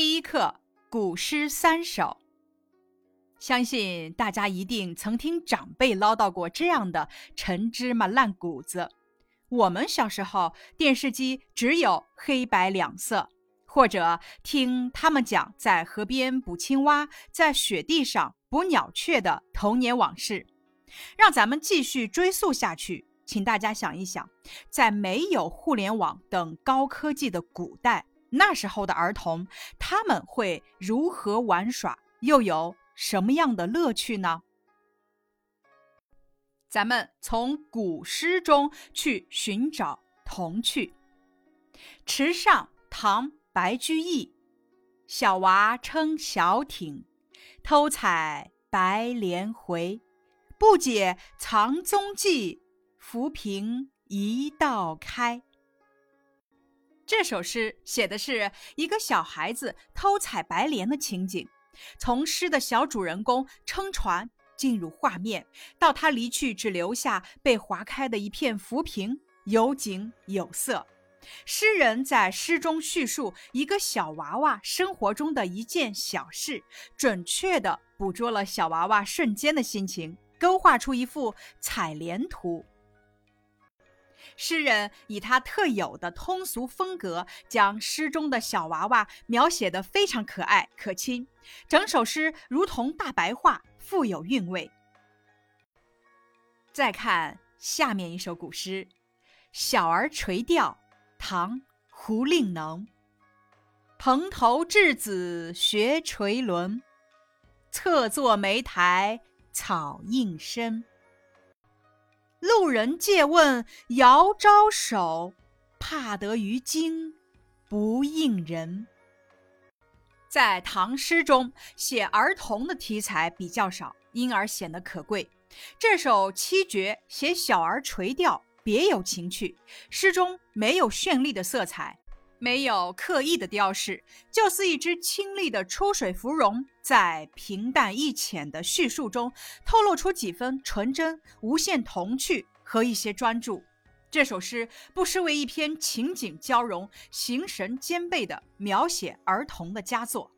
第一课《古诗三首》，相信大家一定曾听长辈唠叨过这样的陈芝麻烂谷子。我们小时候电视机只有黑白两色，或者听他们讲在河边捕青蛙，在雪地上捕鸟雀的童年往事。让咱们继续追溯下去，请大家想一想，在没有互联网等高科技的古代。那时候的儿童，他们会如何玩耍，又有什么样的乐趣呢？咱们从古诗中去寻找童趣。池上，唐·白居易。小娃撑小艇，偷采白莲回。不解藏踪迹，浮萍一道开。这首诗写的是一个小孩子偷采白莲的情景，从诗的小主人公撑船进入画面，到他离去只留下被划开的一片浮萍，有景有色。诗人在诗中叙述一个小娃娃生活中的一件小事，准确地捕捉了小娃娃瞬间的心情，勾画出一幅采莲图。诗人以他特有的通俗风格，将诗中的小娃娃描写得非常可爱可亲，整首诗如同大白话，富有韵味。再看下面一首古诗《小儿垂钓》，唐·胡令能。蓬头稚子学垂纶，侧坐莓苔草映身。路人借问遥招手，怕得鱼惊不应人。在唐诗中写儿童的题材比较少，因而显得可贵。这首七绝写小儿垂钓，别有情趣。诗中没有绚丽的色彩。没有刻意的雕饰，就似一只清丽的出水芙蓉，在平淡易浅的叙述中，透露出几分纯真、无限童趣和一些专注。这首诗不失为一篇情景交融、形神兼备的描写儿童的佳作。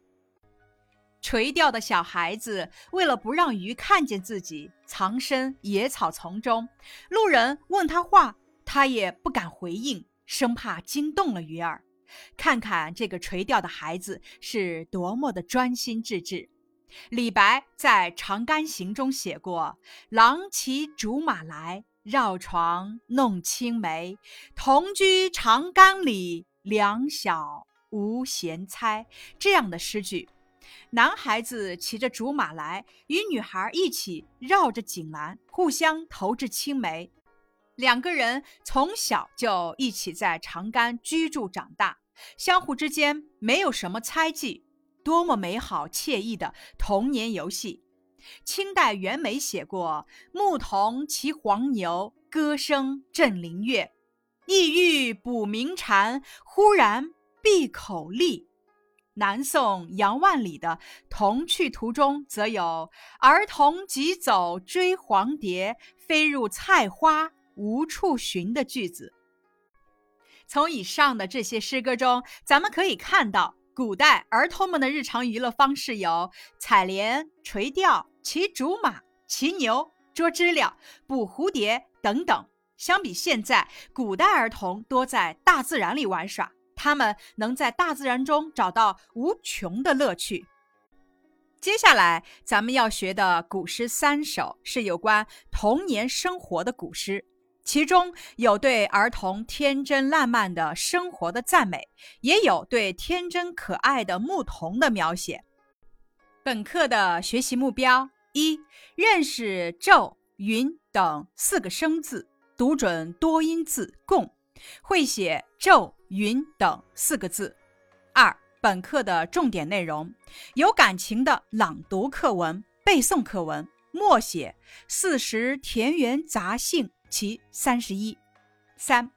垂钓的小孩子为了不让鱼看见自己，藏身野草丛中。路人问他话，他也不敢回应，生怕惊动了鱼儿。看看这个垂钓的孩子是多么的专心致志。李白在《长干行》中写过：“郎骑竹马来，绕床弄青梅。同居长干里，两小无嫌猜。”这样的诗句。男孩子骑着竹马来，与女孩一起绕着井栏，互相投掷青梅。两个人从小就一起在长干居住长大。相互之间没有什么猜忌，多么美好惬意的童年游戏！清代袁枚写过：“牧童骑黄牛，歌声振林樾。意欲捕鸣蝉，忽然闭口立。”南宋杨万里的《童趣图》中则有：“儿童急走追黄蝶，飞入菜花无处寻”的句子。从以上的这些诗歌中，咱们可以看到，古代儿童们的日常娱乐方式有采莲、垂钓、骑竹马、骑牛、捉知了、捕蝴蝶等等。相比现在，古代儿童多在大自然里玩耍，他们能在大自然中找到无穷的乐趣。接下来，咱们要学的古诗三首是有关童年生活的古诗。其中有对儿童天真烂漫的生活的赞美，也有对天真可爱的牧童的描写。本课的学习目标：一、认识昼、云等四个生字，读准多音字共，会写昼、云等四个字。二、本课的重点内容：有感情的朗读课文、背诵课文，默写《四时田园杂兴》。其三十一，三，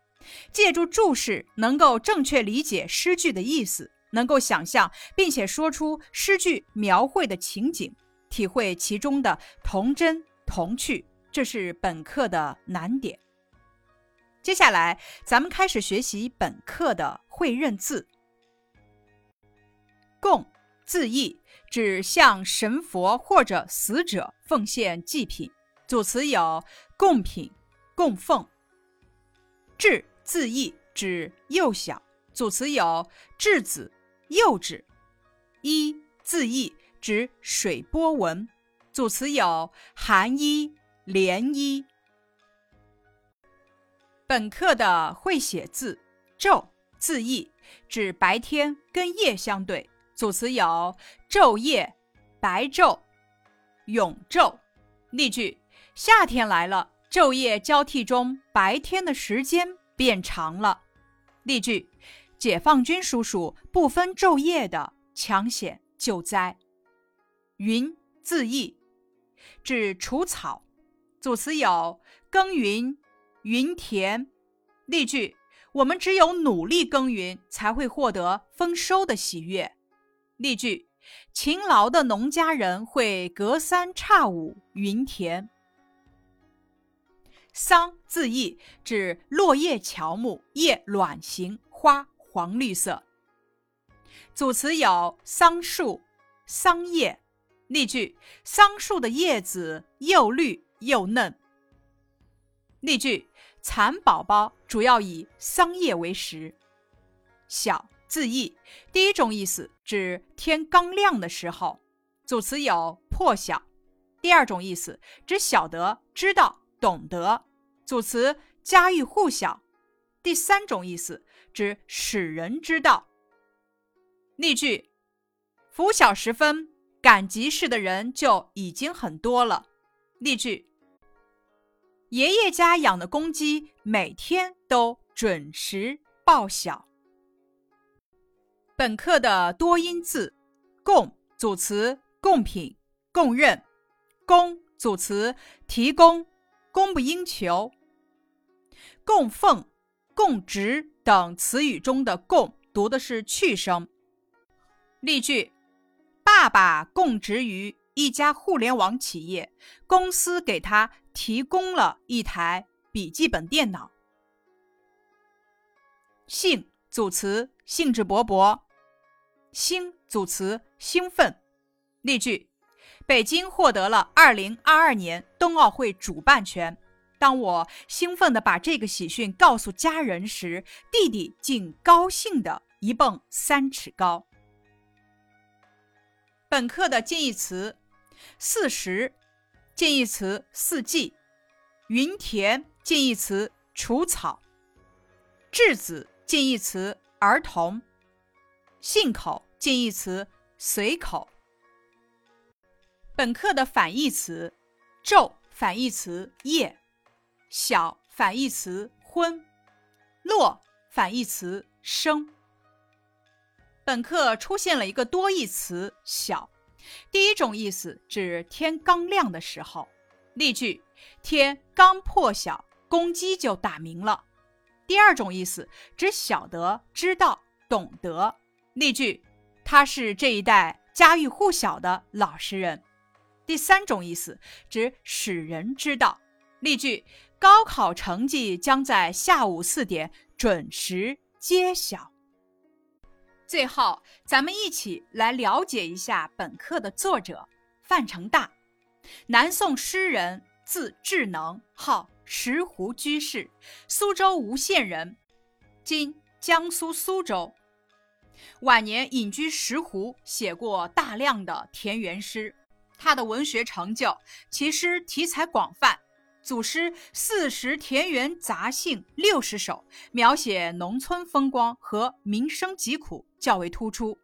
借助注释能够正确理解诗句的意思，能够想象并且说出诗句描绘的情景，体会其中的童真童趣，这是本课的难点。接下来，咱们开始学习本课的会认字。供，字义，指向神佛或者死者奉献祭品，组词有贡品、供奉。稚，字义，指幼小，组词有稚子、幼稚。一，字义，指水波纹，组词有寒衣、涟衣。本课的会写字，昼，字义，指白天跟夜相对，组词有昼夜、白昼、永昼。例句：夏天来了，昼夜交替中，白天的时间变长了。例句：解放军叔叔不分昼夜的抢险救灾。云，字义，指除草，组词有耕耘。云田，例句：我们只有努力耕耘，才会获得丰收的喜悦。例句：勤劳的农家人会隔三差五云田。桑，字义，指落叶乔木，叶卵形，花黄绿色。组词有桑树、桑叶。例句：桑树的叶子又绿又嫩。例句。蚕宝宝主要以桑叶为食。小字义，第一种意思指天刚亮的时候，组词有破晓；第二种意思指晓得、知道、懂得，组词家喻户晓；第三种意思指使人知道。例句：拂晓时分，赶集市的人就已经很多了。例句。爷爷家养的公鸡每天都准时报晓。本课的多音字：供，组词，贡品、供认；供，组词，提供，供不应求；供奉、供职等词语中的“供”读的是去声。例句：爸爸供职于一家互联网企业，公司给他。提供了一台笔记本电脑。兴组词，兴致勃勃；兴组词，兴奋。例句：北京获得了二零二二年冬奥会主办权。当我兴奋地把这个喜讯告诉家人时，弟弟竟高兴地一蹦三尺高。本课的近义词：四十。近义词：四季；云田近义词：除草；稚子近义词：儿童；信口近义词：随口。本课的反义词：昼反义词：夜；小反义词：昏；落反义词：生。本课出现了一个多义词：小。第一种意思指天刚亮的时候，例句：天刚破晓，公鸡就打鸣了。第二种意思指晓得、知道、懂得，例句：他是这一代家喻户晓的老实人。第三种意思指使人知道，例句：高考成绩将在下午四点准时揭晓。最后，咱们一起来了解一下本课的作者范成大，南宋诗人，字智能，号石湖居士，苏州吴县人，今江苏苏州。晚年隐居石湖，写过大量的田园诗。他的文学成就，其诗题材广泛。祖诗四时田园杂兴六十首，描写农村风光和民生疾苦较为突出。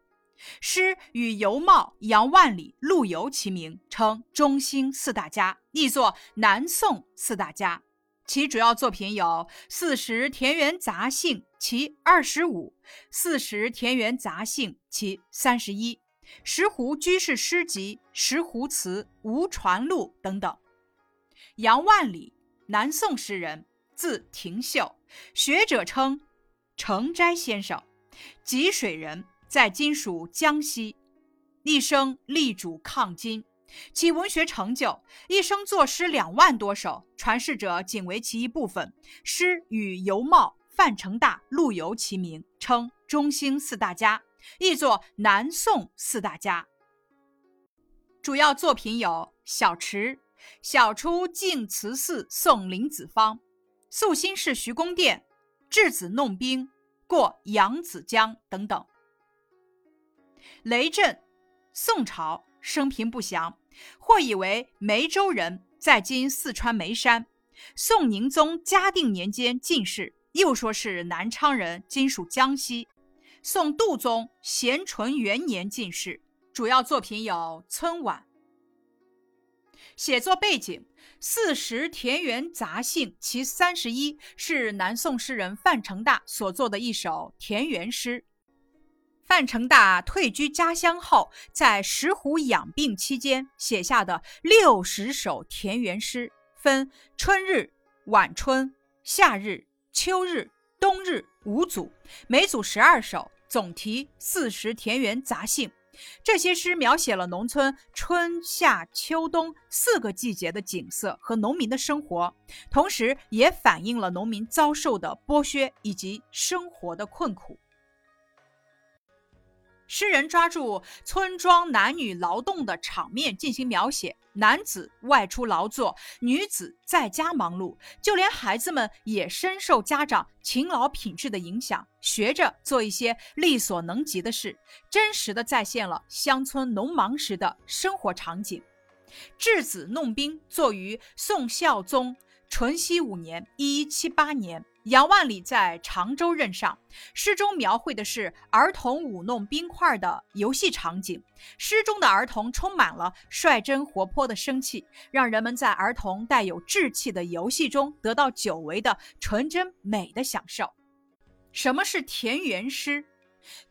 诗与尤袤、杨万里、陆游齐名，称中兴四大家，译作南宋四大家。其主要作品有《四时田园杂兴》其二十五，《四时田园杂兴》其三十一，《石湖居士诗集》《石湖词》《吴传录》等等。杨万里，南宋诗人，字廷秀，学者称程斋先生，吉水人，在今属江西，一生力主抗金，其文学成就，一生作诗两万多首，传世者仅为其一部分。诗与尤袤、范成大、陆游齐名，称中兴四大家。译作南宋四大家。主要作品有《小池》《小出净慈寺送林子方》《宿新市徐公店》《稚子弄冰》《过扬子江》等等。雷震，宋朝，生平不详，或以为梅州人，在今四川眉山。宋宁宗嘉定年间进士，又说是南昌人，今属江西。宋度宗咸淳元年进士，主要作品有《村晚》。写作背景：《四时田园杂兴》其三十一是南宋诗人范成大所作的一首田园诗。范成大退居家乡后，在石虎养病期间写下的六十首田园诗，分春日、晚春、夏日、秋日、冬日五组，每组十二首。总题《四时田园杂兴》，这些诗描写了农村春夏秋冬四个季节的景色和农民的生活，同时也反映了农民遭受的剥削以及生活的困苦。诗人抓住村庄男女劳动的场面进行描写，男子外出劳作，女子在家忙碌，就连孩子们也深受家长勤劳品质的影响，学着做一些力所能及的事，真实的再现了乡村农忙时的生活场景。稚子弄冰作于宋孝宗淳熙五年（一一七八年）。杨万里在常州任上，诗中描绘的是儿童舞弄冰块的游戏场景。诗中的儿童充满了率真活泼的生气，让人们在儿童带有稚气的游戏中得到久违的纯真美的享受。什么是田园诗？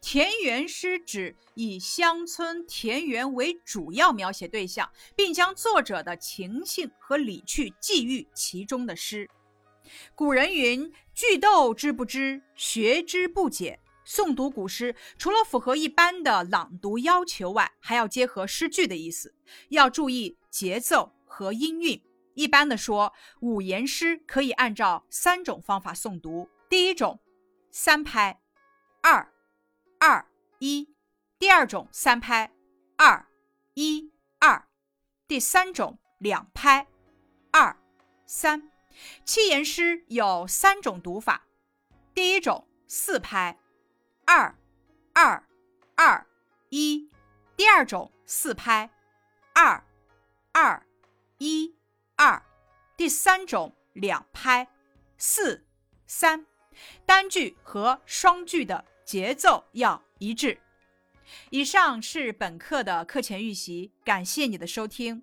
田园诗指以乡村田园为主要描写对象，并将作者的情性和理趣寄寓其中的诗。古人云：“句读之不知，学之不解。”诵读古诗，除了符合一般的朗读要求外，还要结合诗句的意思，要注意节奏和音韵。一般的说，五言诗可以按照三种方法诵读：第一种，三拍，二二一；第二种，三拍，二一二；第三种，两拍，二三。七言诗有三种读法：第一种四拍，二二二一；第二种四拍，二二一二；第三种两拍，四三。单句和双句的节奏要一致。以上是本课的课前预习，感谢你的收听。